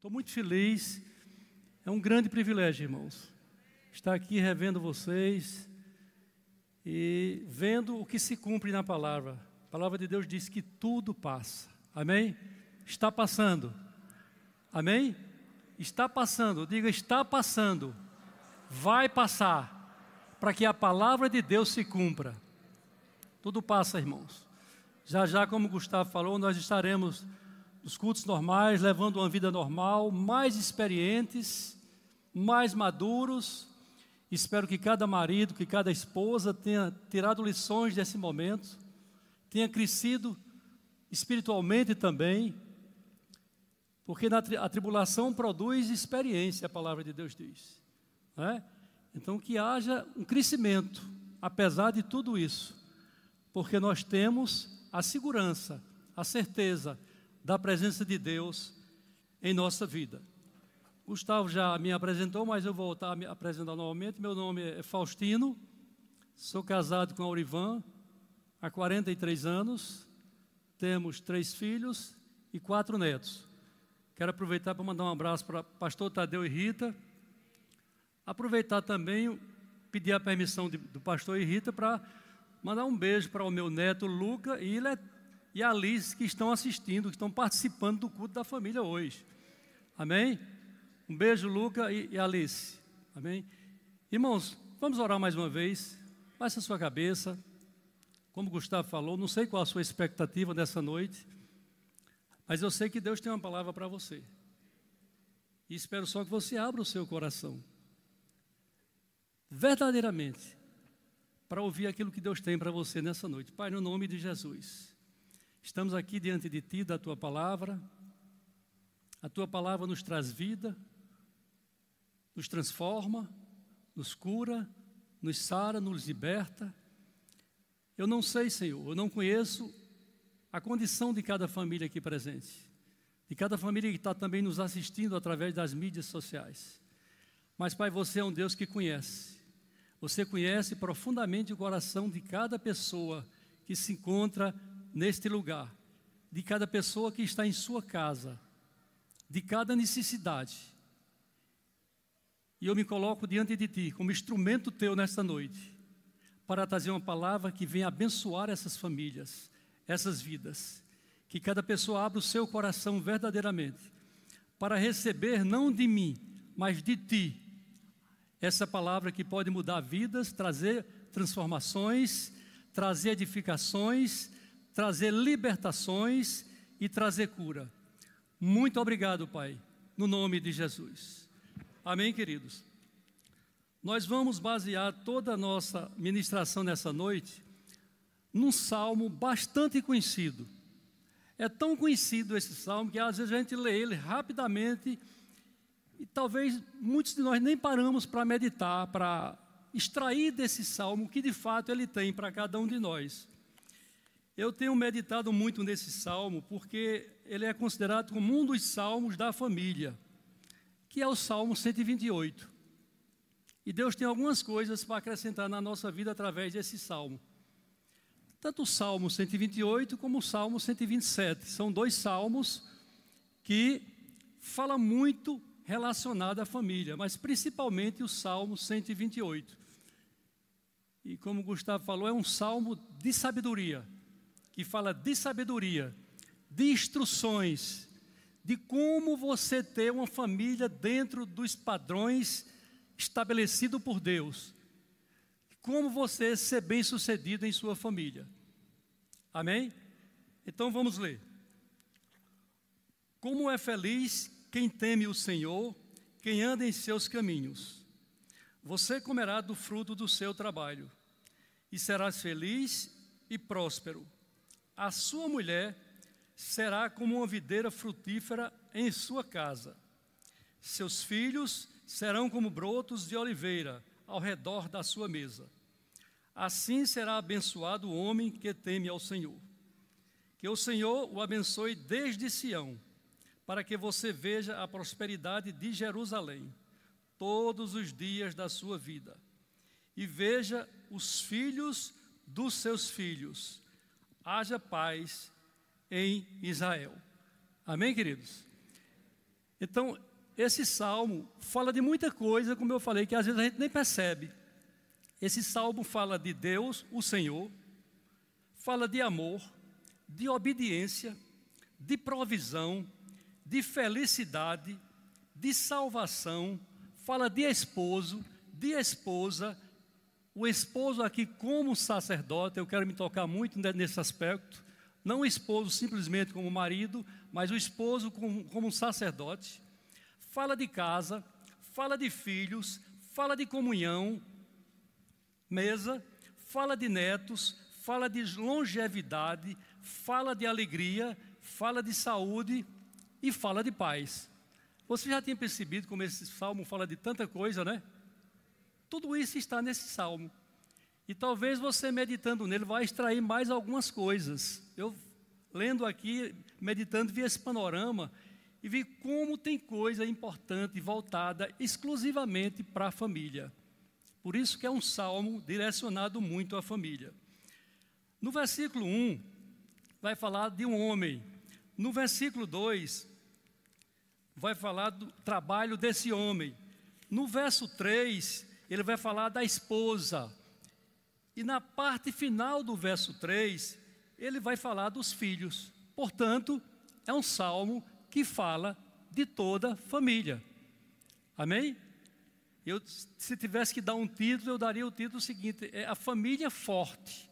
Estou muito feliz. É um grande privilégio, irmãos, estar aqui revendo vocês e vendo o que se cumpre na palavra. A palavra de Deus diz que tudo passa. Amém? Está passando. Amém? Está passando. Diga, está passando. Vai passar. Para que a palavra de Deus se cumpra. Tudo passa, irmãos. Já já, como Gustavo falou, nós estaremos nos cultos normais, levando uma vida normal, mais experientes, mais maduros. Espero que cada marido, que cada esposa tenha tirado lições desse momento, tenha crescido espiritualmente também, porque a tribulação produz experiência, a palavra de Deus diz. É? Então, que haja um crescimento, apesar de tudo isso, porque nós temos a segurança, a certeza da presença de Deus em nossa vida. Gustavo já me apresentou, mas eu vou voltar a me apresentar novamente. Meu nome é Faustino, sou casado com Aurivan há 43 anos, temos três filhos e quatro netos. Quero aproveitar para mandar um abraço para pastor Tadeu e Rita. Aproveitar também, pedir a permissão de, do pastor e Rita para mandar um beijo para o meu neto Luca e, e a Alice que estão assistindo, que estão participando do culto da família hoje. Amém? Um beijo, Luca e, e Alice. Amém? Irmãos, vamos orar mais uma vez. Baixe a sua cabeça. Como o Gustavo falou, não sei qual a sua expectativa dessa noite, mas eu sei que Deus tem uma palavra para você. E espero só que você abra o seu coração. Verdadeiramente para ouvir aquilo que Deus tem para você nessa noite. Pai, no nome de Jesus, estamos aqui diante de Ti, da Tua palavra. A Tua palavra nos traz vida, nos transforma, nos cura, nos sara, nos liberta. Eu não sei, Senhor, eu não conheço a condição de cada família aqui presente, de cada família que está também nos assistindo através das mídias sociais. Mas, Pai, você é um Deus que conhece. Você conhece profundamente o coração de cada pessoa que se encontra neste lugar, de cada pessoa que está em sua casa, de cada necessidade. E eu me coloco diante de Ti como instrumento Teu nesta noite, para trazer uma palavra que venha abençoar essas famílias, essas vidas. Que cada pessoa abra o seu coração verdadeiramente, para receber não de mim, mas de Ti essa palavra que pode mudar vidas, trazer transformações, trazer edificações, trazer libertações e trazer cura. Muito obrigado, Pai, no nome de Jesus. Amém, queridos? Nós vamos basear toda a nossa ministração nessa noite num salmo bastante conhecido. É tão conhecido esse salmo que às vezes a gente lê ele rapidamente e talvez muitos de nós nem paramos para meditar, para extrair desse salmo o que de fato ele tem para cada um de nós. Eu tenho meditado muito nesse salmo porque ele é considerado como um dos salmos da família, que é o Salmo 128. E Deus tem algumas coisas para acrescentar na nossa vida através desse salmo. Tanto o Salmo 128 como o Salmo 127. São dois salmos que falam muito relacionado à família, mas principalmente o Salmo 128. E como o Gustavo falou, é um salmo de sabedoria, fala de sabedoria, de instruções, de como você ter uma família dentro dos padrões estabelecidos por Deus. Como você ser bem-sucedido em sua família. Amém? Então vamos ler. Como é feliz quem teme o Senhor, quem anda em seus caminhos. Você comerá do fruto do seu trabalho e serás feliz e próspero. A sua mulher será como uma videira frutífera em sua casa. Seus filhos serão como brotos de oliveira ao redor da sua mesa. Assim será abençoado o homem que teme ao Senhor. Que o Senhor o abençoe desde Sião para que você veja a prosperidade de Jerusalém todos os dias da sua vida e veja os filhos dos seus filhos. Haja paz em Israel. Amém, queridos? Então, esse salmo fala de muita coisa, como eu falei, que às vezes a gente nem percebe. Esse salmo fala de Deus, o Senhor, fala de amor, de obediência, de provisão, de felicidade, de salvação, fala de esposo, de esposa. O esposo aqui, como sacerdote, eu quero me tocar muito nesse aspecto. Não o esposo simplesmente como marido, mas o esposo como, como sacerdote. Fala de casa, fala de filhos, fala de comunhão, mesa, fala de netos, fala de longevidade, fala de alegria, fala de saúde e fala de paz. Você já tem percebido como esse salmo fala de tanta coisa, né? Tudo isso está nesse salmo. E talvez você meditando nele vai extrair mais algumas coisas. Eu lendo aqui, meditando, vi esse panorama e vi como tem coisa importante voltada exclusivamente para a família. Por isso que é um salmo direcionado muito à família. No versículo 1, vai falar de um homem. No versículo 2, vai falar do trabalho desse homem. No verso 3, ele vai falar da esposa. E na parte final do verso 3, ele vai falar dos filhos. Portanto, é um salmo que fala de toda família. Amém? Eu, se tivesse que dar um título, eu daria o título seguinte: é a família forte.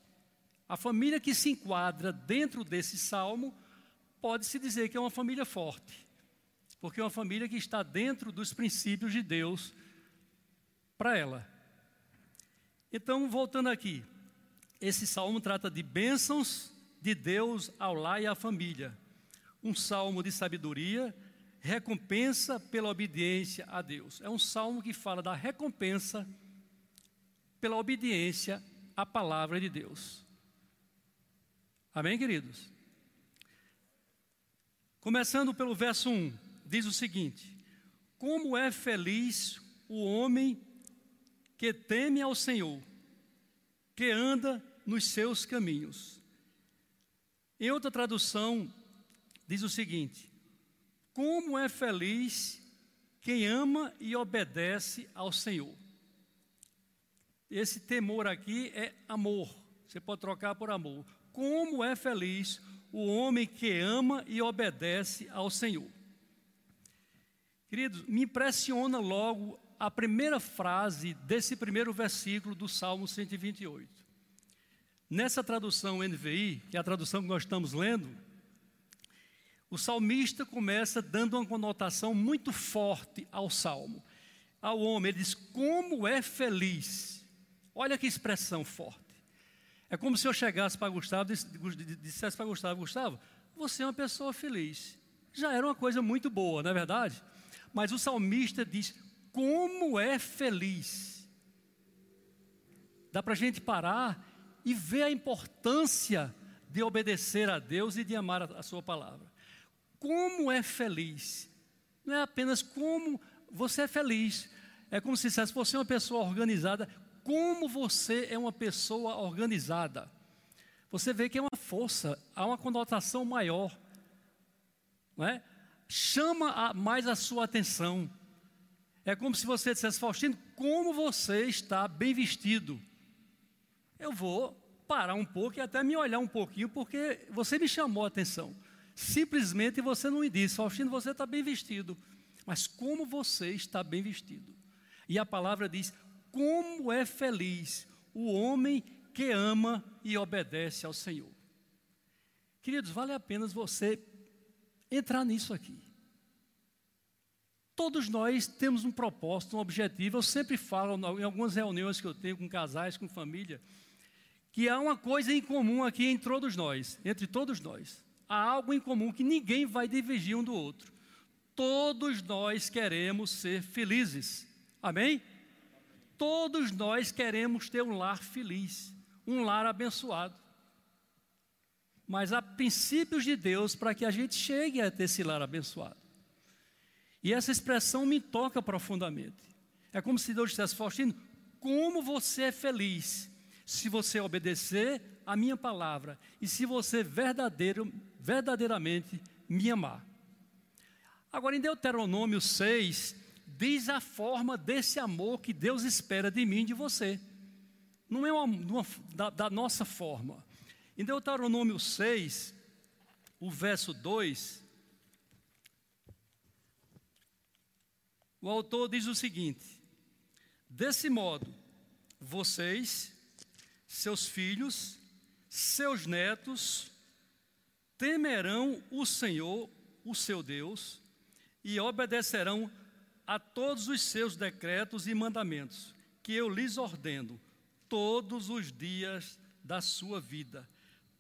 A família que se enquadra dentro desse salmo pode-se dizer que é uma família forte, porque é uma família que está dentro dos princípios de Deus para ela. Então, voltando aqui, esse salmo trata de bênçãos de Deus ao lar e à família. Um salmo de sabedoria, recompensa pela obediência a Deus. É um salmo que fala da recompensa pela obediência à palavra de Deus. Amém, queridos? Começando pelo verso 1, diz o seguinte: Como é feliz o homem que teme ao Senhor, que anda nos seus caminhos. Em outra tradução, diz o seguinte: Como é feliz quem ama e obedece ao Senhor. Esse temor aqui é amor, você pode trocar por amor. Como é feliz o homem que ama e obedece ao Senhor. Queridos, me impressiona logo a primeira frase desse primeiro versículo do Salmo 128. Nessa tradução NVI, que é a tradução que nós estamos lendo, o salmista começa dando uma conotação muito forte ao salmo. Ao homem, ele diz: Como é feliz. Olha que expressão forte. É como se eu chegasse para Gustavo e dissesse para Gustavo: Gustavo, você é uma pessoa feliz. Já era uma coisa muito boa, não é verdade? Mas o salmista diz: Como é feliz. Dá para a gente parar e ver a importância de obedecer a Deus e de amar a, Sua palavra. Como é feliz. Não é apenas como você é feliz. É como se dissesse: Você é uma pessoa organizada como você é uma pessoa organizada. Você vê que é uma força, há uma conotação maior, não é? chama a, mais a sua atenção. É como se você dissesse, Faustino, como você está bem vestido. Eu vou parar um pouco e até me olhar um pouquinho, porque você me chamou a atenção. Simplesmente você não me disse, Faustino, você está bem vestido. Mas como você está bem vestido? E a palavra diz: como é feliz o homem que ama e obedece ao Senhor. Queridos, vale a pena você entrar nisso aqui. Todos nós temos um propósito, um objetivo. Eu sempre falo em algumas reuniões que eu tenho com casais, com família, que há uma coisa em comum aqui entre todos nós, entre todos nós. Há algo em comum que ninguém vai divergir um do outro. Todos nós queremos ser felizes. Amém? Todos nós queremos ter um lar feliz, um lar abençoado. Mas há princípios de Deus para que a gente chegue a ter esse lar abençoado. E essa expressão me toca profundamente. É como se Deus dissesse, Faustino, como você é feliz se você obedecer a minha palavra e se você verdadeiro, verdadeiramente me amar. Agora, em Deuteronômio 6, diz a forma desse amor que Deus espera de mim e de você. Não é uma, uma da, da nossa forma. Em Deuteronômio 6, o verso 2, o autor diz o seguinte: Desse modo, vocês, seus filhos, seus netos, temerão o Senhor, o seu Deus, e obedecerão a todos os seus decretos e mandamentos, que eu lhes ordeno todos os dias da sua vida,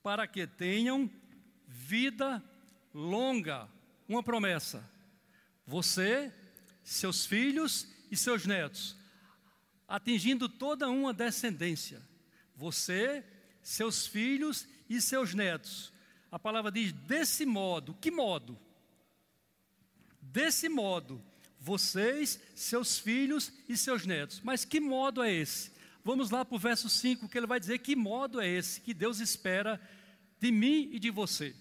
para que tenham vida longa. Uma promessa. Você, seus filhos e seus netos, atingindo toda uma descendência. Você, seus filhos e seus netos. A palavra diz desse modo. Que modo? Desse modo, vocês, seus filhos e seus netos. Mas que modo é esse? Vamos lá para o verso 5, que ele vai dizer que modo é esse que Deus espera de mim e de você.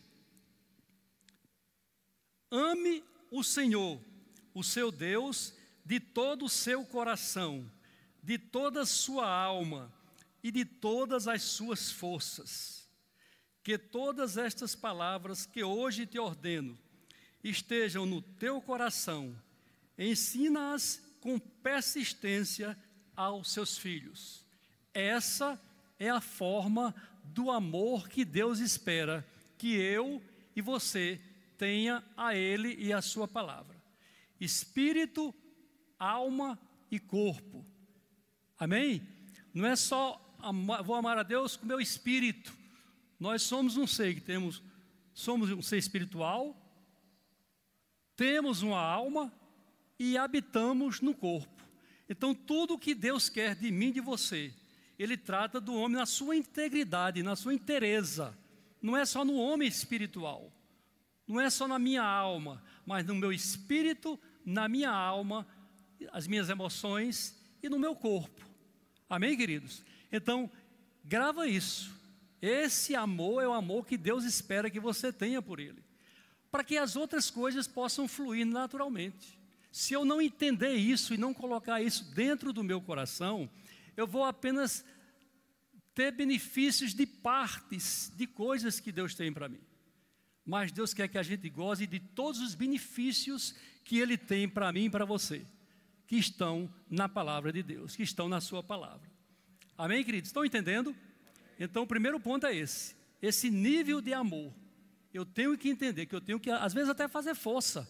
Ame o Senhor, o seu Deus, de todo o seu coração, de toda a sua alma e de todas as suas forças. Que todas estas palavras que hoje te ordeno estejam no teu coração, ensina-as com persistência aos seus filhos. Essa é a forma do amor que Deus espera que eu e você tenha a Ele e a Sua palavra. Espírito, alma e corpo. Amém? Não é só amar, vou amar a Deus com meu espírito. Nós somos um ser que temos, somos um ser espiritual, temos uma alma e habitamos no corpo. Então, tudo que Deus quer de mim de você, Ele trata do homem na sua integridade, na sua inteireza. Não é só no homem espiritual, não é só na minha alma, mas no meu espírito, na minha alma, as minhas emoções e no meu corpo. Amém, queridos? Então, grava isso. Esse amor é o amor que Deus espera que você tenha por Ele, para que as outras coisas possam fluir naturalmente. Se eu não entender isso e não colocar isso dentro do meu coração, eu vou apenas ter benefícios de partes de coisas que Deus tem para mim. Mas Deus quer que a gente goze de todos os benefícios que Ele tem para mim e para você, que estão na palavra de Deus, que estão na Sua palavra. Amém, queridos? Estão entendendo? Então, o primeiro ponto é esse: esse nível de amor. Eu tenho que entender que eu tenho que, às vezes, até fazer força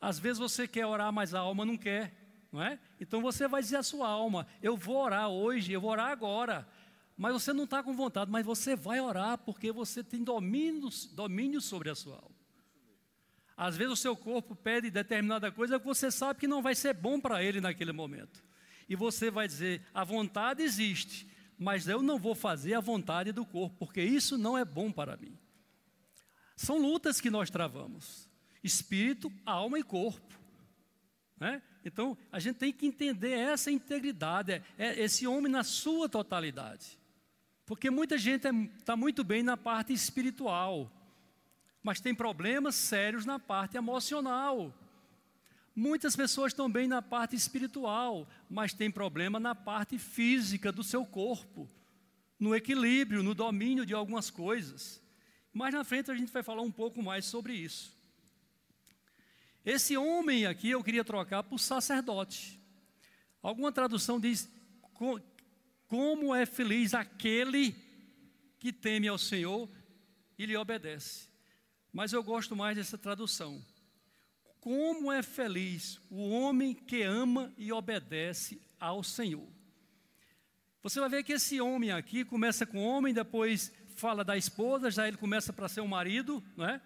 às vezes você quer orar, mas a alma não quer, não é? Então você vai dizer à sua alma: Eu vou orar hoje, eu vou orar agora. Mas você não está com vontade, mas você vai orar porque você tem domínio, domínio sobre a sua alma. Às vezes o seu corpo pede determinada coisa que você sabe que não vai ser bom para ele naquele momento. E você vai dizer: a vontade existe, mas eu não vou fazer a vontade do corpo, porque isso não é bom para mim. São lutas que nós travamos espírito, alma e corpo. Né? Então, a gente tem que entender essa integridade, é, é esse homem na sua totalidade. Porque muita gente está é, muito bem na parte espiritual, mas tem problemas sérios na parte emocional. Muitas pessoas estão bem na parte espiritual, mas tem problema na parte física do seu corpo, no equilíbrio, no domínio de algumas coisas. Mais na frente a gente vai falar um pouco mais sobre isso. Esse homem aqui eu queria trocar por sacerdote. Alguma tradução diz: Como é feliz aquele que teme ao Senhor e lhe obedece. Mas eu gosto mais dessa tradução. Como é feliz o homem que ama e obedece ao Senhor. Você vai ver que esse homem aqui começa com homem, depois fala da esposa, já ele começa para ser um marido, não é?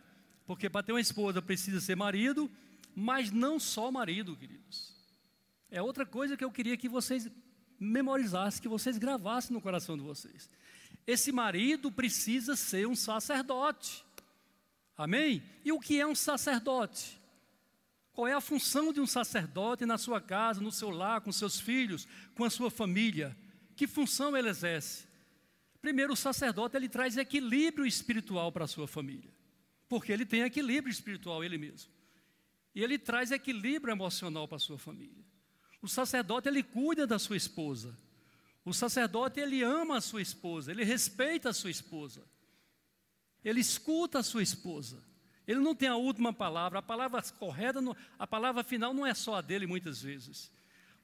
Porque para ter uma esposa precisa ser marido, mas não só marido, queridos. É outra coisa que eu queria que vocês memorizassem, que vocês gravassem no coração de vocês. Esse marido precisa ser um sacerdote. Amém? E o que é um sacerdote? Qual é a função de um sacerdote na sua casa, no seu lar, com seus filhos, com a sua família? Que função ele exerce? Primeiro, o sacerdote ele traz equilíbrio espiritual para a sua família porque ele tem equilíbrio espiritual ele mesmo. E ele traz equilíbrio emocional para a sua família. O sacerdote, ele cuida da sua esposa. O sacerdote, ele ama a sua esposa, ele respeita a sua esposa. Ele escuta a sua esposa. Ele não tem a última palavra, a palavra correta, a palavra final não é só a dele muitas vezes.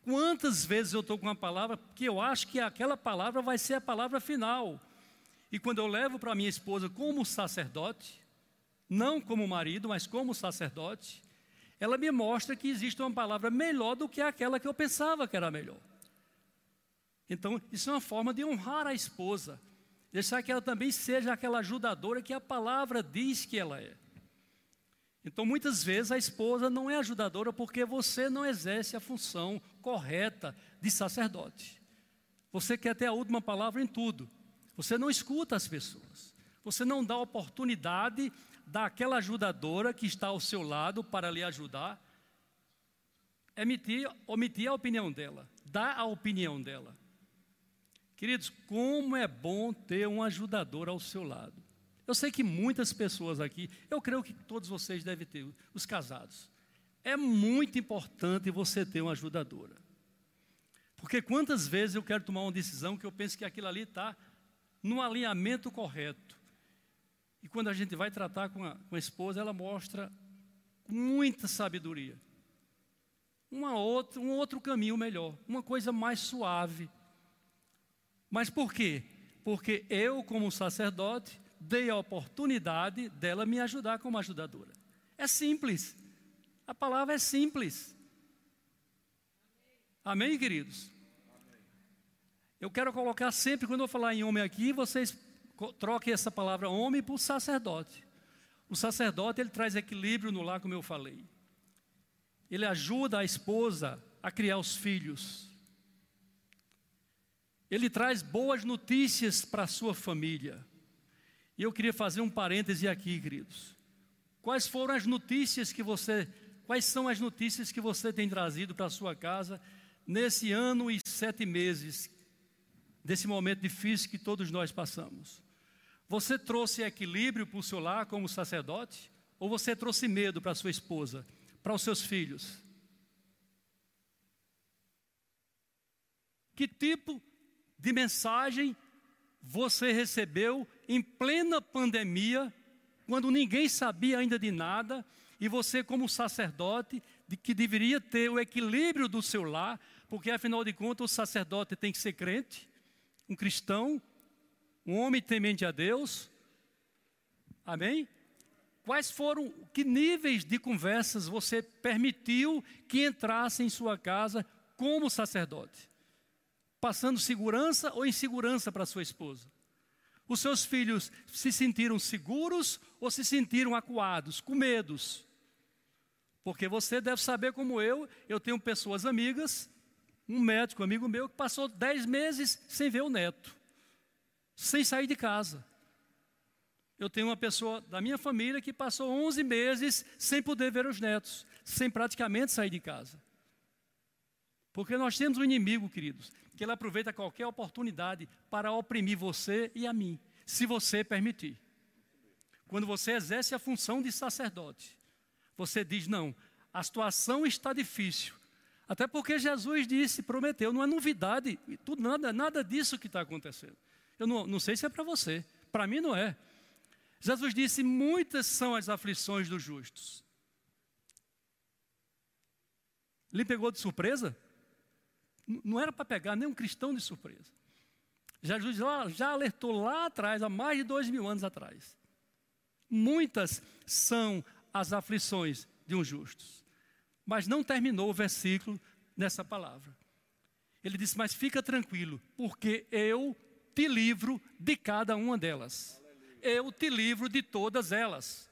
Quantas vezes eu estou com uma palavra que eu acho que aquela palavra vai ser a palavra final. E quando eu levo para minha esposa como sacerdote, não como marido, mas como sacerdote, ela me mostra que existe uma palavra melhor do que aquela que eu pensava que era melhor. Então, isso é uma forma de honrar a esposa, deixar que ela também seja aquela ajudadora que a palavra diz que ela é. Então, muitas vezes a esposa não é ajudadora porque você não exerce a função correta de sacerdote. Você quer ter a última palavra em tudo. Você não escuta as pessoas. Você não dá oportunidade daquela ajudadora que está ao seu lado para lhe ajudar, emitir, omitir a opinião dela, dar a opinião dela. Queridos, como é bom ter um ajudador ao seu lado. Eu sei que muitas pessoas aqui, eu creio que todos vocês devem ter, os casados. É muito importante você ter uma ajudadora. Porque quantas vezes eu quero tomar uma decisão que eu penso que aquilo ali está no alinhamento correto. E quando a gente vai tratar com a, com a esposa, ela mostra muita sabedoria. Uma outra, um outro caminho melhor, uma coisa mais suave. Mas por quê? Porque eu, como sacerdote, dei a oportunidade dela me ajudar como ajudadora. É simples. A palavra é simples. Amém, queridos? Eu quero colocar sempre, quando eu falar em homem aqui, vocês troquem essa palavra homem por sacerdote. O sacerdote, ele traz equilíbrio no lar, como eu falei. Ele ajuda a esposa a criar os filhos. Ele traz boas notícias para a sua família. E eu queria fazer um parêntese aqui, queridos. Quais foram as notícias que você, quais são as notícias que você tem trazido para a sua casa nesse ano e sete meses, desse momento difícil que todos nós passamos? Você trouxe equilíbrio para o seu lar como sacerdote? Ou você trouxe medo para sua esposa, para os seus filhos? Que tipo de mensagem você recebeu em plena pandemia, quando ninguém sabia ainda de nada, e você, como sacerdote, de que deveria ter o equilíbrio do seu lar, porque afinal de contas o sacerdote tem que ser crente, um cristão, um homem temente a Deus. Amém? Quais foram, que níveis de conversas você permitiu que entrasse em sua casa como sacerdote? Passando segurança ou insegurança para sua esposa? Os seus filhos se sentiram seguros ou se sentiram acuados, com medos? Porque você deve saber como eu, eu tenho pessoas amigas, um médico amigo meu que passou dez meses sem ver o neto sem sair de casa. Eu tenho uma pessoa da minha família que passou 11 meses sem poder ver os netos, sem praticamente sair de casa. Porque nós temos um inimigo, queridos, que ele aproveita qualquer oportunidade para oprimir você e a mim, se você permitir. Quando você exerce a função de sacerdote, você diz: não, a situação está difícil. Até porque Jesus disse, prometeu, não é novidade, tudo, nada, nada disso que está acontecendo. Eu não, não sei se é para você, para mim não é. Jesus disse: Muitas são as aflições dos justos. Lhe pegou de surpresa? Não era para pegar nem um cristão de surpresa. Jesus já alertou lá atrás, há mais de dois mil anos atrás. Muitas são as aflições de um justo. Mas não terminou o versículo nessa palavra. Ele disse: Mas fica tranquilo, porque eu te livro de cada uma delas. Eu te livro de todas elas.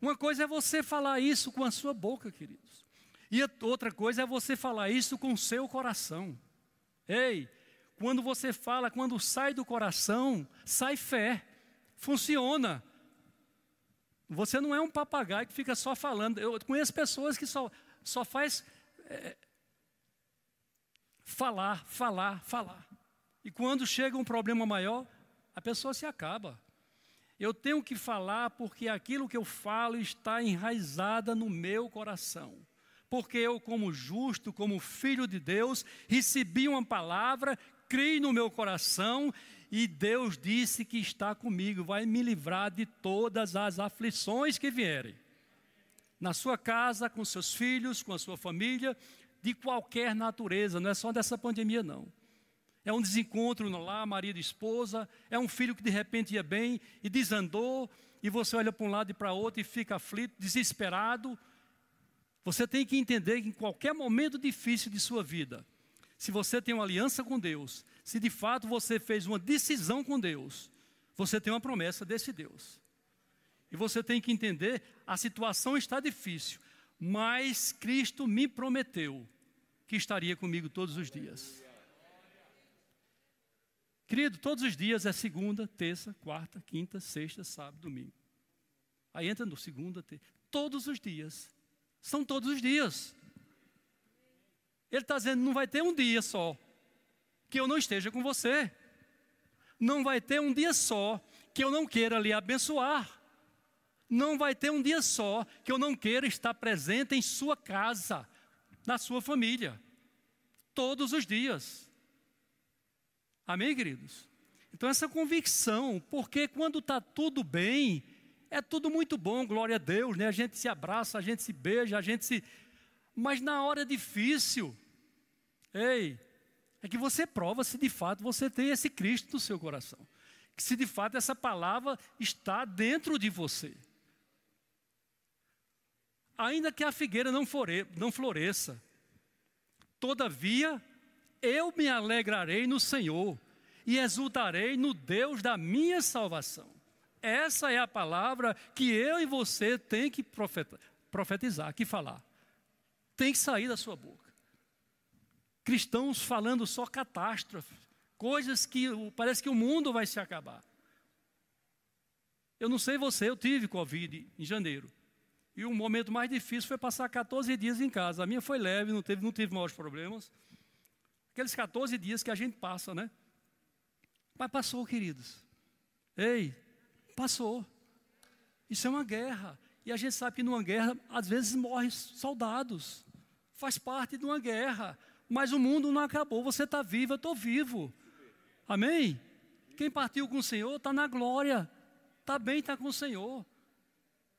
Uma coisa é você falar isso com a sua boca, queridos. E outra coisa é você falar isso com o seu coração. Ei, quando você fala, quando sai do coração, sai fé. Funciona. Você não é um papagaio que fica só falando. Eu conheço pessoas que só, só faz é, falar, falar, falar. E quando chega um problema maior, a pessoa se acaba. Eu tenho que falar porque aquilo que eu falo está enraizada no meu coração. Porque eu, como justo, como filho de Deus, recebi uma palavra, criei no meu coração e Deus disse que está comigo, vai me livrar de todas as aflições que vierem. Na sua casa, com seus filhos, com a sua família, de qualquer natureza, não é só dessa pandemia, não. É um desencontro lar, marido e esposa, é um filho que de repente ia bem e desandou, e você olha para um lado e para outro e fica aflito, desesperado. Você tem que entender que em qualquer momento difícil de sua vida, se você tem uma aliança com Deus, se de fato você fez uma decisão com Deus, você tem uma promessa desse Deus. E você tem que entender, a situação está difícil, mas Cristo me prometeu que estaria comigo todos os dias. Querido, todos os dias é segunda, terça, quarta, quinta, sexta, sábado, domingo. Aí entra no segunda, terça. Todos os dias. São todos os dias. Ele está dizendo: não vai ter um dia só que eu não esteja com você. Não vai ter um dia só que eu não queira lhe abençoar. Não vai ter um dia só que eu não queira estar presente em sua casa, na sua família. Todos os dias. Amém, queridos? Então, essa convicção, porque quando está tudo bem, é tudo muito bom, glória a Deus, né? A gente se abraça, a gente se beija, a gente se. Mas na hora difícil, ei, é que você prova se de fato você tem esse Cristo no seu coração. Que se de fato essa palavra está dentro de você. Ainda que a figueira não, flore, não floresça, todavia eu me alegrarei no Senhor e exultarei no Deus da minha salvação. Essa é a palavra que eu e você tem que profetizar, que falar. Tem que sair da sua boca cristãos falando só catástrofe, coisas que parece que o mundo vai se acabar. Eu não sei você, eu tive Covid em janeiro. E o momento mais difícil foi passar 14 dias em casa. A minha foi leve, não teve, não tive maiores problemas. Aqueles 14 dias que a gente passa, né? Mas passou, queridos. Ei, passou. Isso é uma guerra. E a gente sabe que numa guerra, às vezes, morrem soldados. Faz parte de uma guerra. Mas o mundo não acabou, você está vivo, eu estou vivo. Amém? Quem partiu com o Senhor está na glória, está bem, está com o Senhor.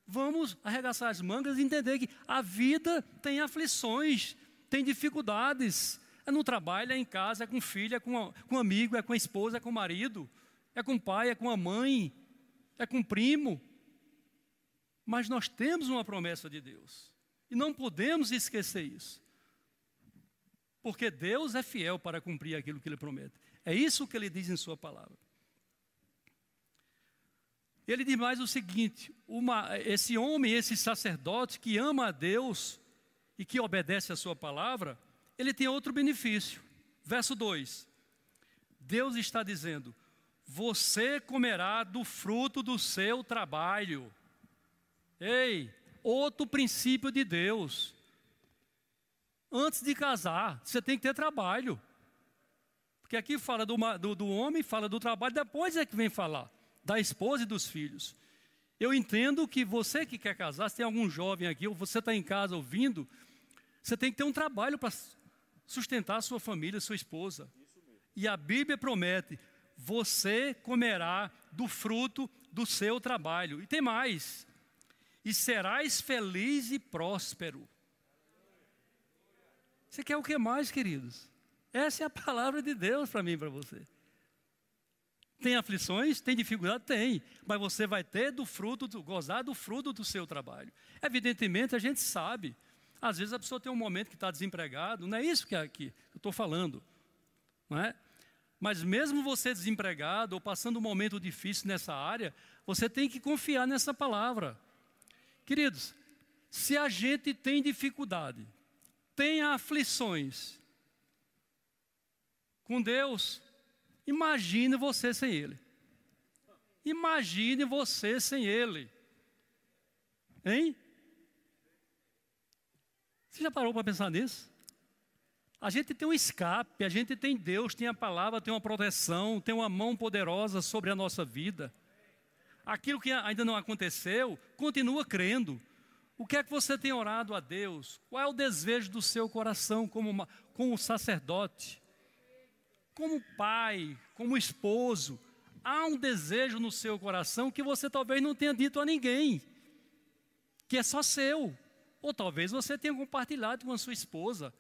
Vamos arregaçar as mangas e entender que a vida tem aflições, tem dificuldades. É no trabalho, é em casa, é com filho, é com, com amigo, é com a esposa, é com o marido, é com o pai, é com a mãe, é com o primo. Mas nós temos uma promessa de Deus. E não podemos esquecer isso porque Deus é fiel para cumprir aquilo que ele promete. É isso que ele diz em Sua palavra. Ele diz mais o seguinte: uma, esse homem, esse sacerdote que ama a Deus e que obedece a Sua palavra, ele tem outro benefício. Verso 2: Deus está dizendo: Você comerá do fruto do seu trabalho. Ei, outro princípio de Deus. Antes de casar, você tem que ter trabalho. Porque aqui fala do, do, do, homem, fala do trabalho, depois é que vem falar da esposa e dos filhos. Eu entendo que você que quer casar, se tem algum jovem aqui, ou você está em casa ouvindo, você tem que ter um trabalho para sustentar a sua família, a sua esposa. E a Bíblia promete: você comerá do fruto do seu trabalho. E tem mais: e serás feliz e próspero. Você quer o que mais, queridos? Essa é a palavra de Deus para mim e para você. Tem aflições? Tem dificuldade? Tem. Mas você vai ter do fruto, do, gozar do fruto do seu trabalho. Evidentemente, a gente sabe. Às vezes a pessoa tem um momento que está desempregado, não é isso que, é aqui eu estou falando. Não é? Mas mesmo você desempregado ou passando um momento difícil nessa área, você tem que confiar nessa palavra. Queridos, se a gente tem dificuldade, tenha aflições com Deus, imagine você sem Ele. Imagine você sem Ele. Hein? Você já parou para pensar nisso? A gente tem um escape, a gente tem Deus, tem a palavra, tem uma proteção, tem uma mão poderosa sobre a nossa vida. aquilo que ainda não aconteceu, continua crendo. O que é que você tem orado a Deus? Qual é o desejo do seu coração como, uma, como sacerdote? Como pai, como esposo? Há um desejo no seu coração que você talvez não tenha dito a ninguém, que é só seu. Ou talvez você tenha compartilhado com a sua esposa.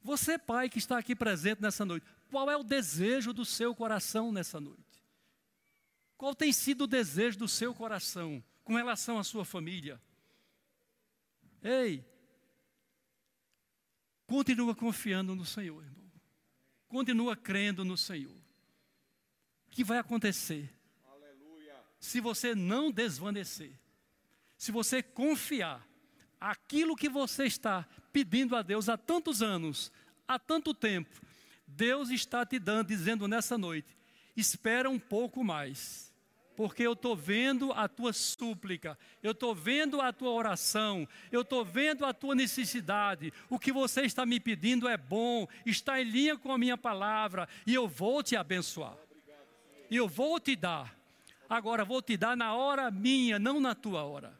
Você, pai, que está aqui presente nessa noite, qual é o desejo do seu coração nessa noite? Qual tem sido o desejo do seu coração com relação à sua família? Ei, continua confiando no Senhor, irmão. Continua crendo no Senhor. O que vai acontecer? Aleluia. Se você não desvanecer, se você confiar, aquilo que você está pedindo a Deus há tantos anos, há tanto tempo, Deus está te dando, dizendo nessa noite: espera um pouco mais, porque eu estou vendo a tua súplica, eu estou vendo a tua oração, eu estou vendo a tua necessidade. O que você está me pedindo é bom, está em linha com a minha palavra, e eu vou te abençoar, e eu vou te dar. Agora, vou te dar na hora minha, não na tua hora,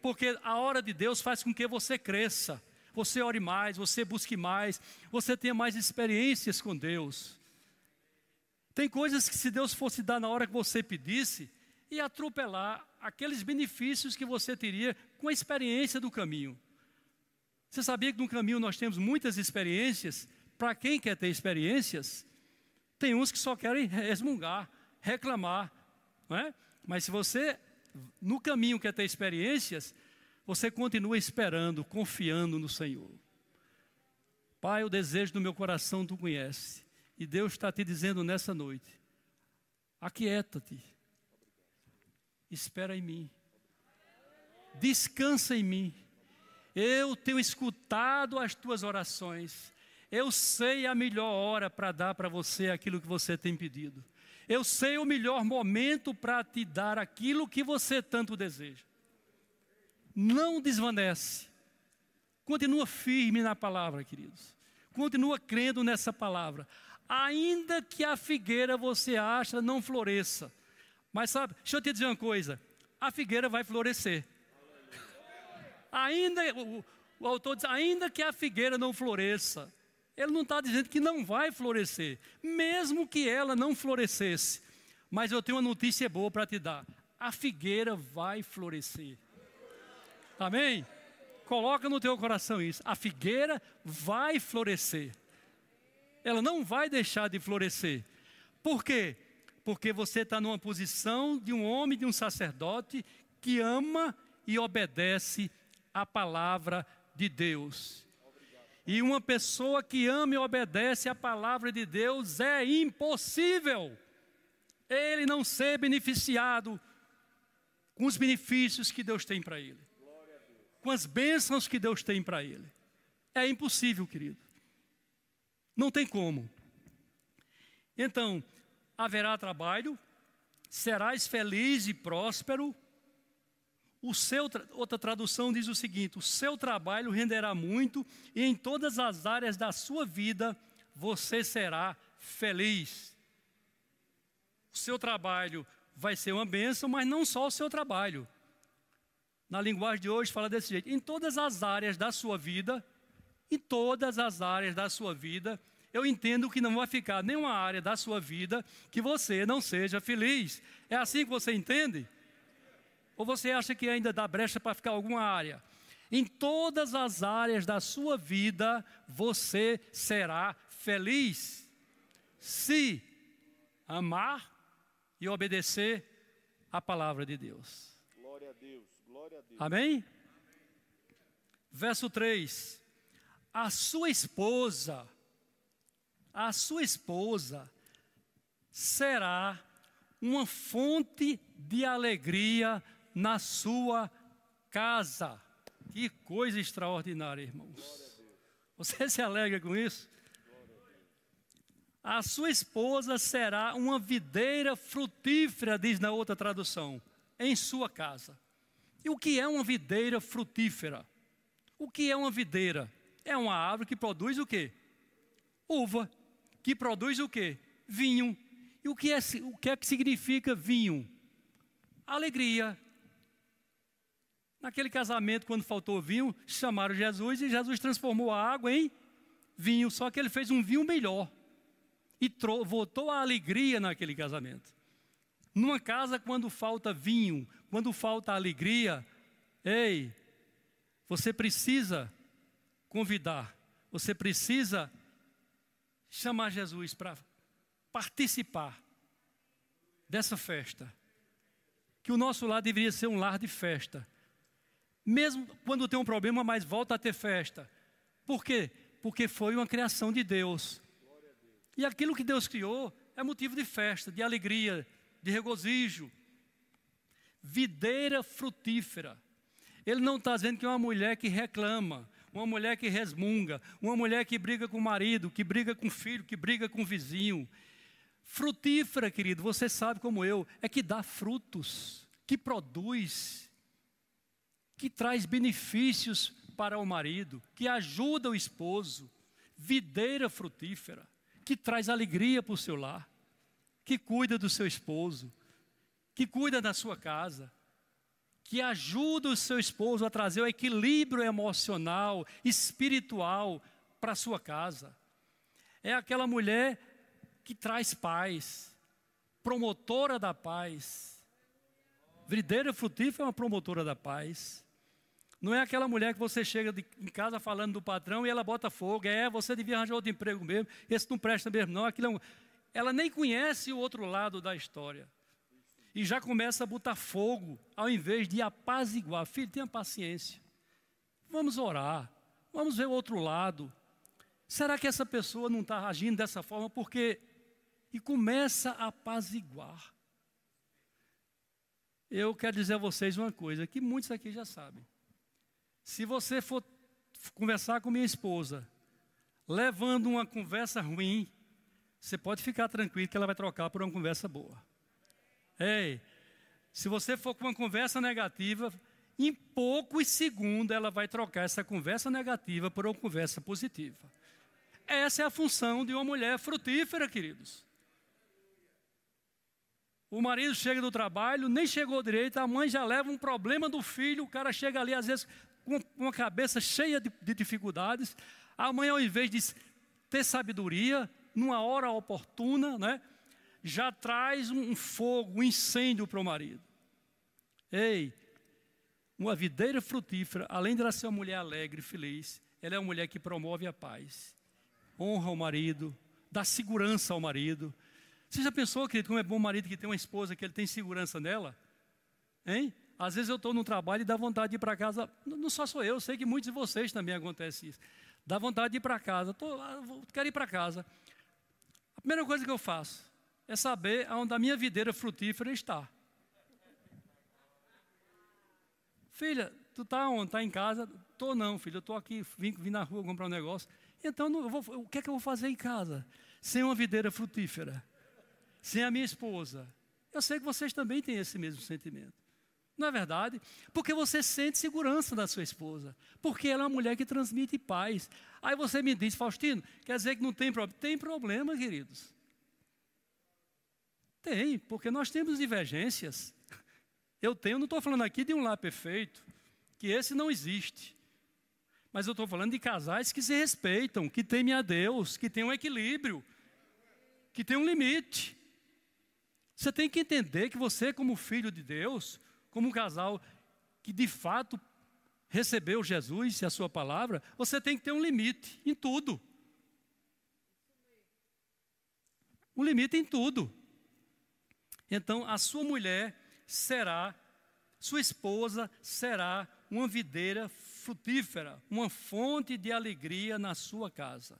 porque a hora de Deus faz com que você cresça você ore mais, você busque mais, você tenha mais experiências com Deus. Tem coisas que se Deus fosse dar na hora que você pedisse, ia atropelar aqueles benefícios que você teria com a experiência do caminho. Você sabia que no caminho nós temos muitas experiências? Para quem quer ter experiências, tem uns que só querem resmungar, reclamar, não é? Mas se você no caminho quer ter experiências, você continua esperando, confiando no Senhor. Pai, o desejo do meu coração tu conhece. E Deus está te dizendo nessa noite: aquieta-te, espera em mim, descansa em mim. Eu tenho escutado as tuas orações. Eu sei a melhor hora para dar para você aquilo que você tem pedido. Eu sei o melhor momento para te dar aquilo que você tanto deseja não desvanece. Continua firme na palavra, queridos. Continua crendo nessa palavra. Ainda que a figueira você acha não floresça. Mas sabe, deixa eu te dizer uma coisa: a figueira vai florescer. Ainda, o, o autor diz, ainda que a figueira não floresça, ele não está dizendo que não vai florescer, mesmo que ela não florescesse. Mas eu tenho uma notícia boa para te dar: a figueira vai florescer. Amém? Coloca no teu coração isso. A figueira vai florescer. Ela não vai deixar de florescer. Por quê? Porque você está numa posição de um homem, de um sacerdote que ama e obedece a palavra de Deus. E uma pessoa que ama e obedece a palavra de Deus é impossível ele não ser beneficiado com os benefícios que Deus tem para ele com as bênçãos que Deus tem para ele. É impossível, querido. Não tem como. Então, haverá trabalho, serás feliz e próspero. O seu, outra tradução diz o seguinte: o seu trabalho renderá muito e em todas as áreas da sua vida você será feliz. O seu trabalho vai ser uma bênção, mas não só o seu trabalho na linguagem de hoje, fala desse jeito: em todas as áreas da sua vida, em todas as áreas da sua vida, eu entendo que não vai ficar nenhuma área da sua vida que você não seja feliz. É assim que você entende? Ou você acha que ainda dá brecha para ficar alguma área? Em todas as áreas da sua vida, você será feliz. Se amar e obedecer a palavra de Deus. Amém? Verso 3: A sua esposa, a sua esposa será uma fonte de alegria na sua casa. Que coisa extraordinária, irmãos. Você se alegra com isso? A sua esposa será uma videira frutífera, diz na outra tradução, em sua casa. E o que é uma videira frutífera? O que é uma videira? É uma árvore que produz o quê? Uva. Que produz o quê? Vinho. E o que é, o que, é que significa vinho? Alegria. Naquele casamento, quando faltou vinho, chamaram Jesus e Jesus transformou a água em vinho, só que ele fez um vinho melhor. E voltou a alegria naquele casamento. Numa casa, quando falta vinho, quando falta alegria, ei, você precisa convidar, você precisa chamar Jesus para participar dessa festa. Que o nosso lar deveria ser um lar de festa. Mesmo quando tem um problema, mas volta a ter festa. Por quê? Porque foi uma criação de Deus. E aquilo que Deus criou é motivo de festa, de alegria, de regozijo. Videira frutífera. Ele não está dizendo que é uma mulher que reclama, uma mulher que resmunga, uma mulher que briga com o marido, que briga com o filho, que briga com o vizinho. Frutífera, querido, você sabe como eu, é que dá frutos, que produz, que traz benefícios para o marido, que ajuda o esposo. Videira frutífera, que traz alegria para o seu lar, que cuida do seu esposo, que cuida da sua casa, que ajuda o seu esposo a trazer o equilíbrio emocional, espiritual para sua casa. É aquela mulher que traz paz, promotora da paz. Videira frutífera é uma promotora da paz. Não é aquela mulher que você chega de, em casa falando do patrão e ela bota fogo. É, você devia arranjar outro emprego mesmo. Esse não presta mesmo, não. Aquilo é um, ela nem conhece o outro lado da história e já começa a botar fogo, ao invés de apaziguar. Filho, tenha paciência. Vamos orar. Vamos ver o outro lado. Será que essa pessoa não está agindo dessa forma porque. E começa a apaziguar. Eu quero dizer a vocês uma coisa que muitos aqui já sabem. Se você for conversar com minha esposa, levando uma conversa ruim, você pode ficar tranquilo que ela vai trocar por uma conversa boa. Ei, se você for com uma conversa negativa, em poucos segundos ela vai trocar essa conversa negativa por uma conversa positiva. Essa é a função de uma mulher frutífera, queridos. O marido chega do trabalho, nem chegou direito, a mãe já leva um problema do filho, o cara chega ali, às vezes, com uma cabeça cheia de, de dificuldades. A mãe, ao invés de ter sabedoria, numa hora oportuna, né? Já traz um fogo, um incêndio para o marido. Ei, uma videira frutífera, além de ela ser uma mulher alegre, feliz, ela é uma mulher que promove a paz, honra o marido, dá segurança ao marido. Você já pensou, querido, como é bom o marido que tem uma esposa que ele tem segurança nela? Hein? Às vezes eu estou no trabalho e dá vontade de ir para casa. Não só sou eu, sei que muitos de vocês também acontece isso. Dá vontade de ir para casa. Tô, quero ir para casa. A primeira coisa que eu faço, é saber onde a minha videira frutífera está. Filha, tu está onde? Está em casa? Estou não, filho. Eu estou aqui, vim, vim, na rua comprar um negócio. Então, não, vou, o que é que eu vou fazer em casa? Sem uma videira frutífera. Sem a minha esposa. Eu sei que vocês também têm esse mesmo sentimento. Não é verdade? Porque você sente segurança da sua esposa. Porque ela é uma mulher que transmite paz. Aí você me diz, Faustino, quer dizer que não tem problema? Tem problema, queridos. Tem, porque nós temos divergências. Eu tenho, não estou falando aqui de um lar perfeito, que esse não existe. Mas eu estou falando de casais que se respeitam, que temem a Deus, que têm um equilíbrio, que têm um limite. Você tem que entender que você, como filho de Deus, como um casal que de fato recebeu Jesus e a sua palavra, você tem que ter um limite em tudo. Um limite em tudo. Então a sua mulher será, sua esposa será uma videira frutífera, uma fonte de alegria na sua casa.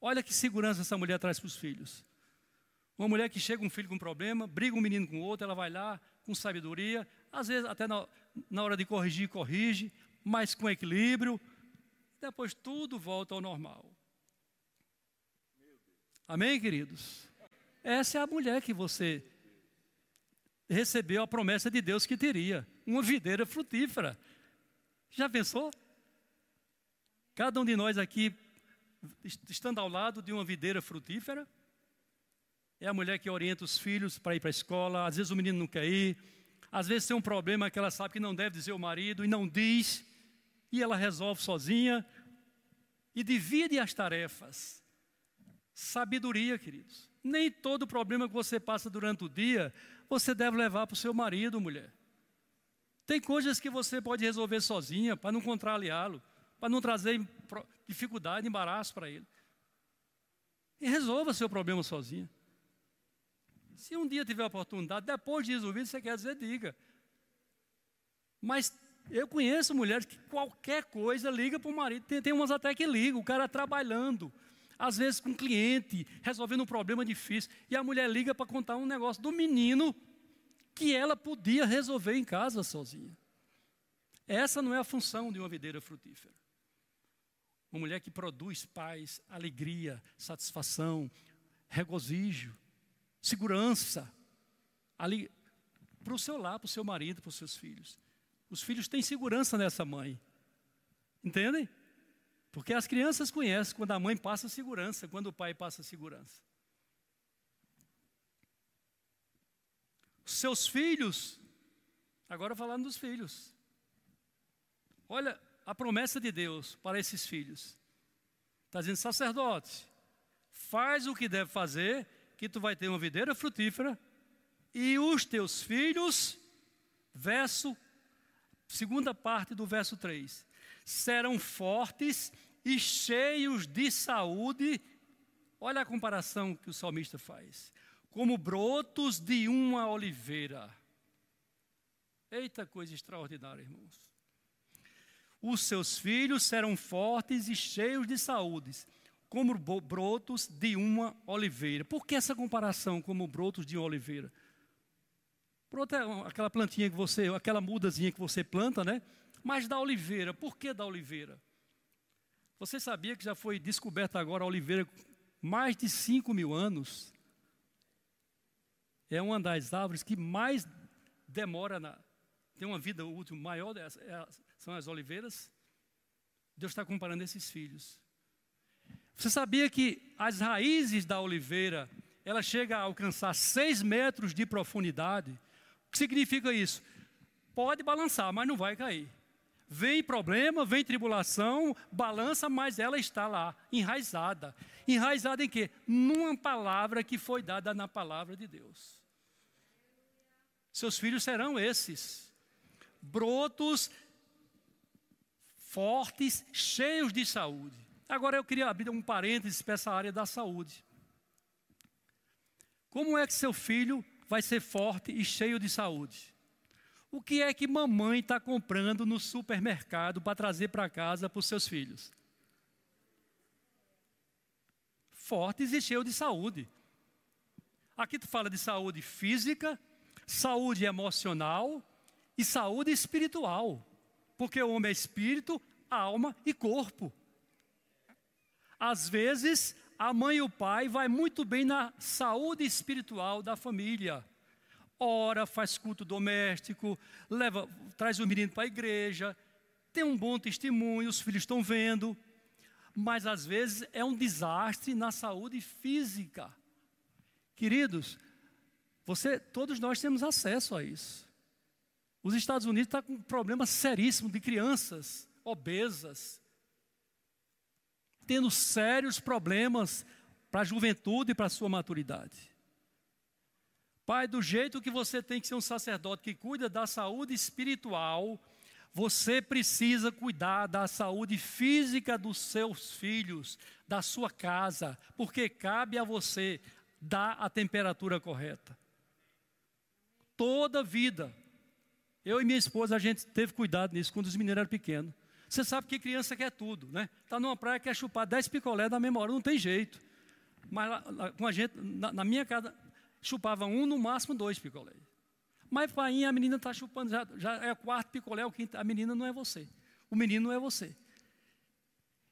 Olha que segurança essa mulher traz para os filhos. Uma mulher que chega um filho com problema, briga um menino com outro, ela vai lá com sabedoria, às vezes até na, na hora de corrigir, corrige, mas com equilíbrio. Depois tudo volta ao normal. Amém, queridos? Essa é a mulher que você recebeu a promessa de Deus que teria uma videira frutífera. Já pensou? Cada um de nós aqui, estando ao lado de uma videira frutífera, é a mulher que orienta os filhos para ir para a escola, às vezes o menino não quer ir, Às vezes tem um problema que ela sabe que não deve dizer ao marido e não diz, e ela resolve sozinha e divide as tarefas. Sabedoria, queridos. Nem todo problema que você passa durante o dia você deve levar para o seu marido, mulher. Tem coisas que você pode resolver sozinha para não contrariá-lo, para não trazer dificuldade, embaraço para ele. E resolva seu problema sozinha. Se um dia tiver oportunidade, depois de resolvido, você quer dizer, diga. Mas eu conheço mulheres que qualquer coisa liga para o marido. Tem, tem umas até que ligam, o cara trabalhando, às vezes com um cliente, resolvendo um problema difícil. E a mulher liga para contar um negócio do menino que ela podia resolver em casa sozinha. Essa não é a função de uma videira frutífera. Uma mulher que produz paz, alegria, satisfação, regozijo, segurança, ali para o seu lar, para o seu marido, para os seus filhos. Os filhos têm segurança nessa mãe. Entendem? Porque as crianças conhecem quando a mãe passa segurança, quando o pai passa segurança. Seus filhos, agora falando dos filhos. Olha a promessa de Deus para esses filhos. Está dizendo, sacerdote, faz o que deve fazer, que tu vai ter uma videira frutífera, e os teus filhos, verso segunda parte do verso 3. Serão fortes e cheios de saúde. Olha a comparação que o salmista faz. Como brotos de uma oliveira. Eita coisa extraordinária, irmãos. Os seus filhos serão fortes e cheios de saúde, como brotos de uma oliveira. Por que essa comparação como brotos de uma oliveira? Broto é aquela plantinha que você, aquela mudazinha que você planta, né? Mas da oliveira, por que da oliveira? Você sabia que já foi descoberta agora a oliveira mais de 5 mil anos? É uma das árvores que mais demora na. Tem uma vida útil maior, dessa, é, são as oliveiras. Deus está comparando esses filhos. Você sabia que as raízes da oliveira, ela chega a alcançar 6 metros de profundidade? O que significa isso? Pode balançar, mas não vai cair. Vem problema, vem tribulação, balança, mas ela está lá, enraizada. Enraizada em quê? Numa palavra que foi dada na palavra de Deus. Seus filhos serão esses: brotos fortes, cheios de saúde. Agora eu queria abrir um parênteses para essa área da saúde. Como é que seu filho vai ser forte e cheio de saúde. O que é que mamãe está comprando no supermercado para trazer para casa para os seus filhos? Fortes e cheios de saúde. Aqui tu fala de saúde física, saúde emocional e saúde espiritual. Porque o homem é espírito, alma e corpo. Às vezes, a mãe e o pai vai muito bem na saúde espiritual da família. Ora, faz culto doméstico, leva, traz o menino para a igreja, tem um bom testemunho, os filhos estão vendo, mas às vezes é um desastre na saúde física. Queridos, você, todos nós temos acesso a isso. Os Estados Unidos estão tá com um problema seríssimo de crianças obesas, tendo sérios problemas para a juventude e para a sua maturidade. Pai, do jeito que você tem que ser um sacerdote que cuida da saúde espiritual, você precisa cuidar da saúde física dos seus filhos, da sua casa, porque cabe a você dar a temperatura correta. Toda vida. Eu e minha esposa, a gente teve cuidado nisso quando os meninos eram pequenos. Você sabe que criança quer tudo, né? Está numa praia, quer chupar 10 picolé da memória, não tem jeito. Mas com a gente, na, na, minha casa, chupava um, no máximo dois picolé. Mas pai, a menina está chupando, já, já é o quarto picolé, o quinto, a menina não é você. O menino não é você.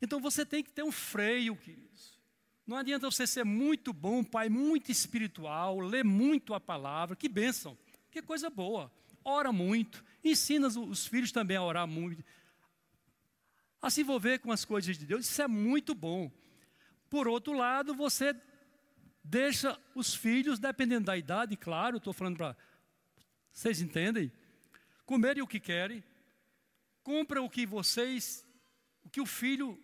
Então você tem que ter um freio, queridos. Não adianta você ser muito bom, pai, muito espiritual, ler muito a palavra, que bênção, que coisa boa. Ora muito, ensina os filhos também a orar muito a se envolver com as coisas de Deus, isso é muito bom. Por outro lado, você deixa os filhos, dependendo da idade, claro, estou falando para Vocês entendem? Comerem o que querem, compram o que vocês, o que o filho,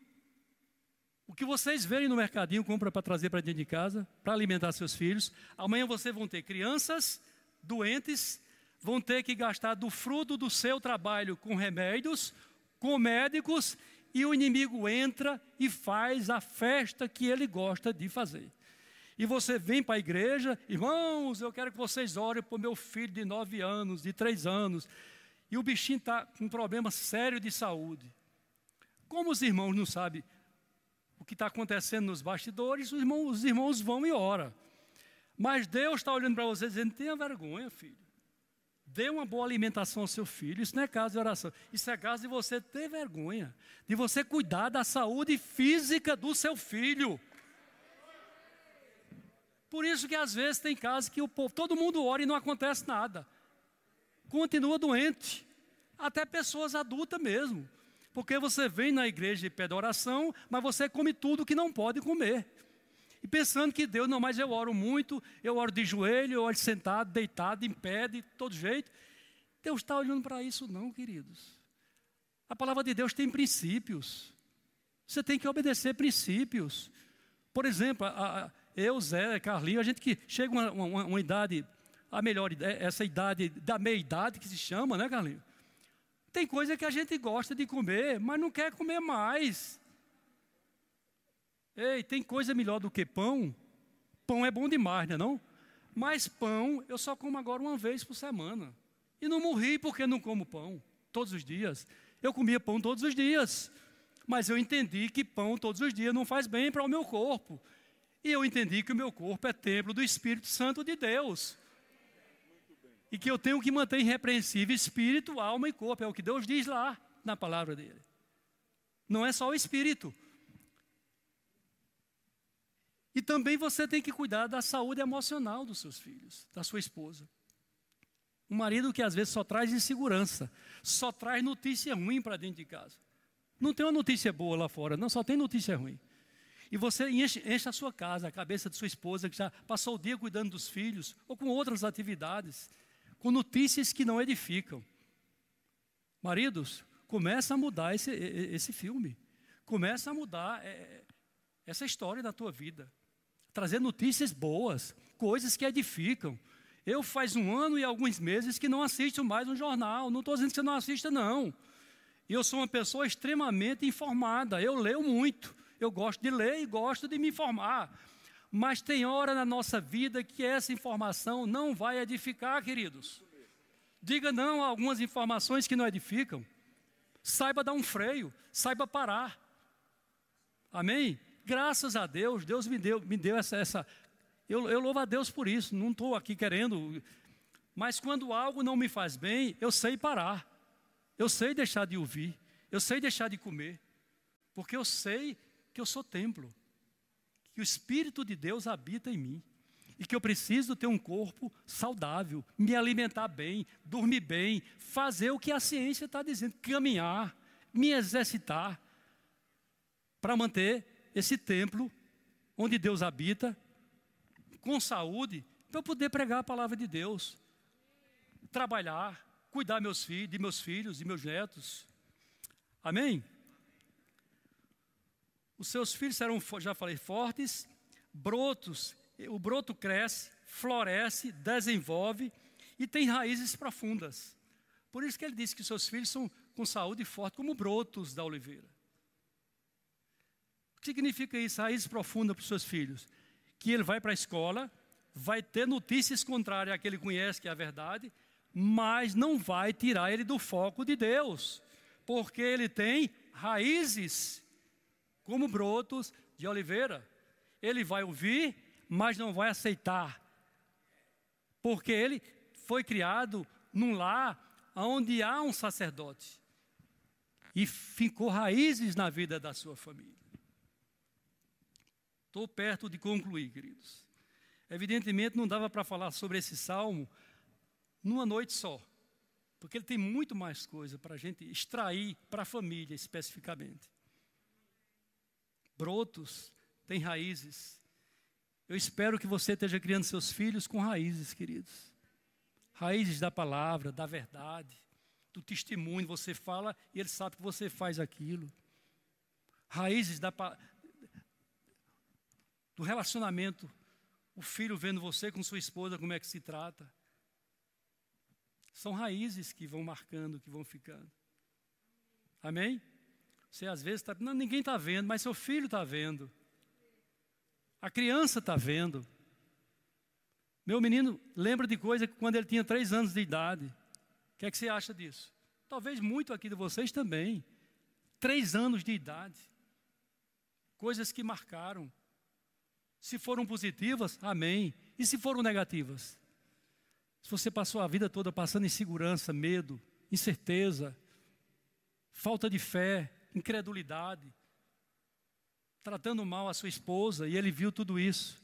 o que vocês verem no mercadinho, compra para trazer para dentro de casa, para alimentar seus filhos. Amanhã vocês vão ter crianças doentes, vão ter que gastar do fruto do seu trabalho com remédios, com médicos, e o inimigo entra e faz a festa que ele gosta de fazer. E você vem para a igreja, irmãos, eu quero que vocês orem para o meu filho de nove anos, de três anos. E o bichinho está com um problema sério de saúde. Como os irmãos não sabem o que está acontecendo nos bastidores, os irmãos, os irmãos vão e oram. Mas Deus está olhando para vocês dizendo: tenha vergonha, filho. Dê uma boa alimentação ao seu filho. Isso não é caso de oração. Isso é caso de você ter vergonha. De você cuidar da saúde física do seu filho. Por isso que às vezes tem casos que o povo, todo mundo ora e não acontece nada. Continua doente. Até pessoas adultas mesmo. Porque você vem na igreja e pede oração, mas você come tudo que não pode comer. E pensando que Deus, não, mas eu oro muito, eu oro de joelho, eu oro sentado, deitado, em pé, de todo jeito. Deus está olhando para isso, não, queridos. A palavra de Deus tem princípios. Você tem que obedecer princípios. Por exemplo, a, a, eu, Zé, Carlinho, a gente que chega uma, uma, uma idade, a melhor, essa idade da meia-idade que se chama, né, Carlinho? Tem coisa que a gente gosta de comer, mas não quer comer mais. Ei, tem coisa melhor do que pão? Pão é bom demais, não é não? Mas pão eu só como agora uma vez por semana. E não morri porque não como pão todos os dias. Eu comia pão todos os dias. Mas eu entendi que pão todos os dias não faz bem para o meu corpo. E eu entendi que o meu corpo é templo do Espírito Santo de Deus. E que eu tenho que manter irrepreensível espírito, alma e corpo. É o que Deus diz lá na palavra dele. Não é só o espírito. E também você tem que cuidar da saúde emocional dos seus filhos, da sua esposa. Um marido que às vezes só traz insegurança, só traz notícia ruim para dentro de casa. Não tem uma notícia boa lá fora, não, só tem notícia ruim. E você enche, enche a sua casa, a cabeça de sua esposa, que já passou o dia cuidando dos filhos, ou com outras atividades, com notícias que não edificam. Maridos, começa a mudar esse, esse filme. Começa a mudar é, essa história da tua vida. Trazer notícias boas, coisas que edificam. Eu faz um ano e alguns meses que não assisto mais um jornal. Não estou dizendo que você não assista, não. Eu sou uma pessoa extremamente informada. Eu leio muito. Eu gosto de ler e gosto de me informar. Mas tem hora na nossa vida que essa informação não vai edificar, queridos. Diga não a algumas informações que não edificam. Saiba dar um freio, saiba parar. Amém? Graças a Deus, Deus me deu, me deu essa. essa eu, eu louvo a Deus por isso, não estou aqui querendo. Mas quando algo não me faz bem, eu sei parar. Eu sei deixar de ouvir. Eu sei deixar de comer. Porque eu sei que eu sou templo, que o Espírito de Deus habita em mim e que eu preciso ter um corpo saudável, me alimentar bem, dormir bem, fazer o que a ciência está dizendo, caminhar, me exercitar, para manter esse templo onde Deus habita, com saúde, para eu poder pregar a palavra de Deus, trabalhar, cuidar meus filhos, de meus filhos e meus netos. Amém? Os seus filhos serão, já falei, fortes, brotos, o broto cresce, floresce, desenvolve e tem raízes profundas. Por isso que ele disse que seus filhos são com saúde forte, como brotos da oliveira. O que significa isso? Raízes profundas para os seus filhos? Que ele vai para a escola, vai ter notícias contrárias àquele que ele conhece, que é a verdade, mas não vai tirar ele do foco de Deus, porque ele tem raízes como brotos de oliveira. Ele vai ouvir, mas não vai aceitar, porque ele foi criado num lar onde há um sacerdote e ficou raízes na vida da sua família. Estou perto de concluir, queridos. Evidentemente, não dava para falar sobre esse salmo numa noite só, porque ele tem muito mais coisa para a gente extrair para a família especificamente brotos, tem raízes. Eu espero que você esteja criando seus filhos com raízes, queridos. raízes da palavra, da verdade, do testemunho. Você fala e ele sabe que você faz aquilo. Raízes da, do relacionamento. O filho vendo você com sua esposa, como é que se trata. São raízes que vão marcando, que vão ficando. Amém? Você às vezes está. Ninguém está vendo, mas seu filho está vendo. A criança está vendo. Meu menino lembra de coisa que quando ele tinha três anos de idade. O que é que você acha disso? Talvez muito aqui de vocês também. Três anos de idade. Coisas que marcaram. Se foram positivas, amém. E se foram negativas? Se você passou a vida toda passando insegurança, medo, incerteza, falta de fé, incredulidade, tratando mal a sua esposa e ele viu tudo isso.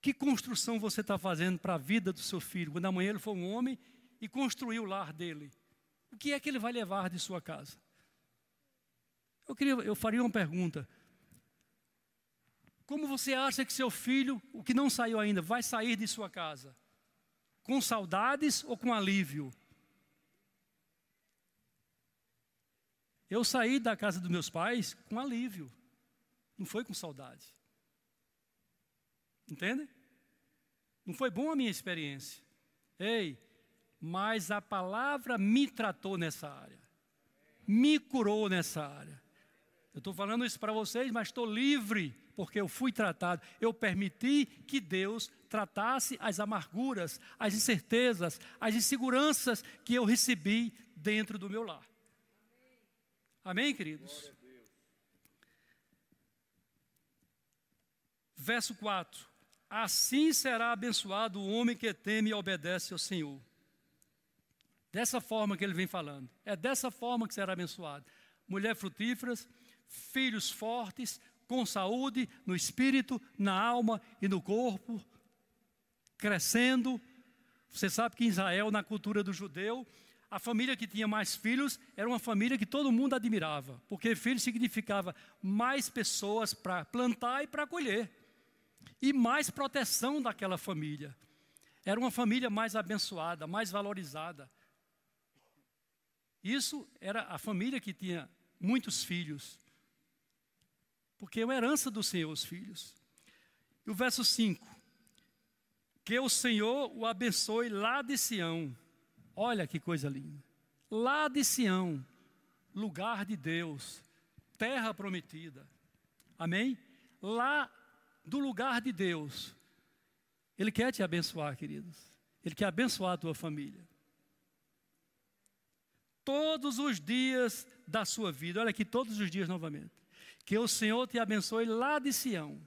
Que construção você está fazendo para a vida do seu filho? Quando amanhã ele for um homem e construir o lar dele, o que é que ele vai levar de sua casa? Eu, queria, eu faria uma pergunta. Como você acha que seu filho, o que não saiu ainda, vai sair de sua casa? Com saudades ou com alívio? Eu saí da casa dos meus pais com alívio, não foi com saudade. Entende? Não foi bom a minha experiência. Ei, mas a palavra me tratou nessa área, me curou nessa área. Eu estou falando isso para vocês, mas estou livre, porque eu fui tratado. Eu permiti que Deus tratasse as amarguras, as incertezas, as inseguranças que eu recebi dentro do meu lar. Amém, queridos? Verso 4: Assim será abençoado o homem que teme e obedece ao Senhor. Dessa forma que ele vem falando. É dessa forma que será abençoado. Mulher frutíferas, filhos fortes, com saúde no espírito, na alma e no corpo, crescendo. Você sabe que em Israel, na cultura do judeu, a família que tinha mais filhos era uma família que todo mundo admirava, porque filho significava mais pessoas para plantar e para colher, e mais proteção daquela família. Era uma família mais abençoada, mais valorizada. Isso era a família que tinha muitos filhos porque é uma herança do Senhor os filhos. E o verso 5: Que o Senhor o abençoe lá de Sião. Olha que coisa linda. Lá de Sião, lugar de Deus, terra prometida. Amém? Lá do lugar de Deus. Ele quer te abençoar, queridos. Ele quer abençoar a tua família. Todos os dias da sua vida, olha aqui, todos os dias novamente. Que o Senhor te abençoe lá de Sião,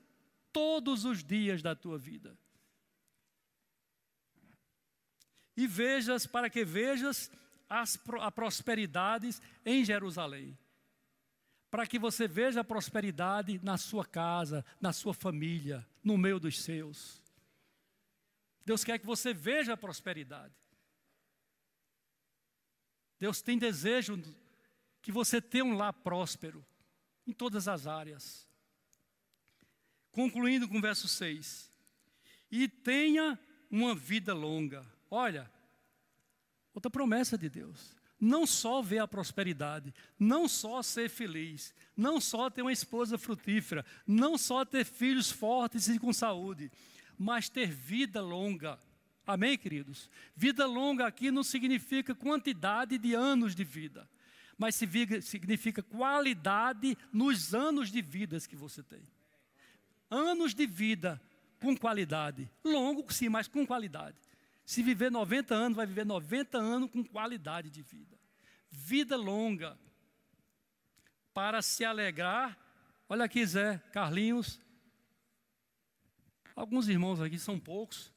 todos os dias da tua vida. E vejas, para que vejas as, a prosperidade em Jerusalém. Para que você veja a prosperidade na sua casa, na sua família, no meio dos seus. Deus quer que você veja a prosperidade. Deus tem desejo que você tenha um lar próspero em todas as áreas. Concluindo com o verso 6. E tenha uma vida longa. Olha, outra promessa de Deus. Não só ver a prosperidade, não só ser feliz, não só ter uma esposa frutífera, não só ter filhos fortes e com saúde, mas ter vida longa. Amém, queridos? Vida longa aqui não significa quantidade de anos de vida mas significa qualidade nos anos de vida que você tem. Anos de vida com qualidade. Longo, sim, mas com qualidade. Se viver 90 anos, vai viver 90 anos com qualidade de vida. Vida longa. Para se alegrar. Olha aqui, Zé, Carlinhos. Alguns irmãos aqui são poucos.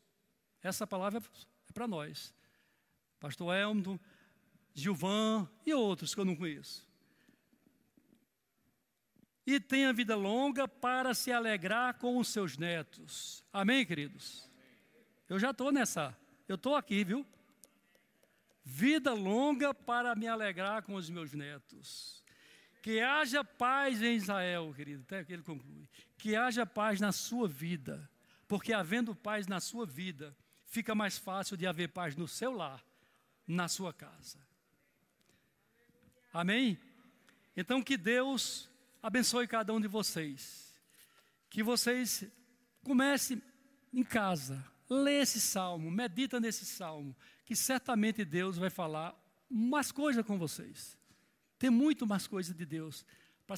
Essa palavra é para nós. Pastor Elmo, Gilvan e outros que eu não conheço. E tenha vida longa para se alegrar com os seus netos. Amém, queridos? Eu já estou nessa, eu estou aqui, viu? Vida longa para me alegrar com os meus netos. Que haja paz em Israel, querido, até que ele conclui. Que haja paz na sua vida, porque havendo paz na sua vida, fica mais fácil de haver paz no seu lar, na sua casa. Amém? Então que Deus abençoe cada um de vocês. Que vocês comecem em casa, lê esse salmo, medita nesse salmo, que certamente Deus vai falar mais coisa com vocês. Tem muito mais coisa de Deus para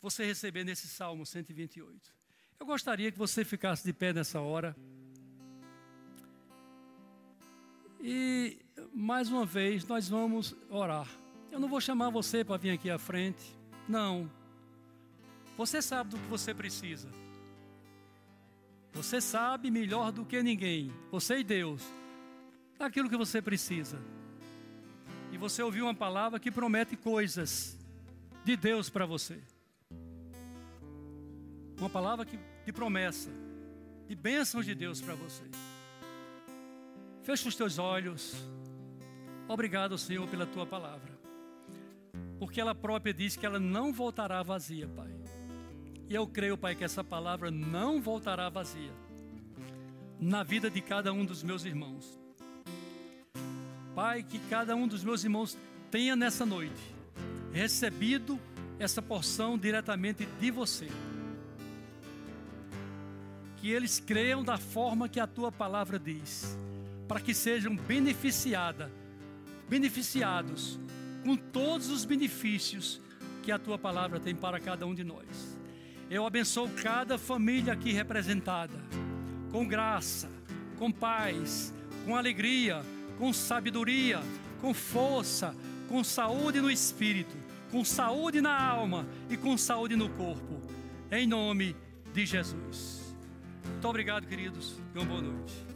você receber nesse salmo 128. Eu gostaria que você ficasse de pé nessa hora. E mais uma vez nós vamos orar. Eu não vou chamar você para vir aqui à frente. Não. Você sabe do que você precisa. Você sabe melhor do que ninguém. Você e Deus. Daquilo que você precisa. E você ouviu uma palavra que promete coisas de Deus para você. Uma palavra que, de promessa, de bênçãos de Deus para você. Feche os teus olhos. Obrigado, Senhor, pela tua palavra. Porque ela própria diz que ela não voltará vazia, Pai. E eu creio, Pai, que essa palavra não voltará vazia na vida de cada um dos meus irmãos. Pai, que cada um dos meus irmãos tenha nessa noite recebido essa porção diretamente de você. Que eles creiam da forma que a tua palavra diz para que sejam beneficiada, beneficiados com todos os benefícios que a tua palavra tem para cada um de nós. Eu abençoo cada família aqui representada, com graça, com paz, com alegria, com sabedoria, com força, com saúde no espírito, com saúde na alma e com saúde no corpo. Em nome de Jesus. Muito obrigado, queridos, e uma boa noite.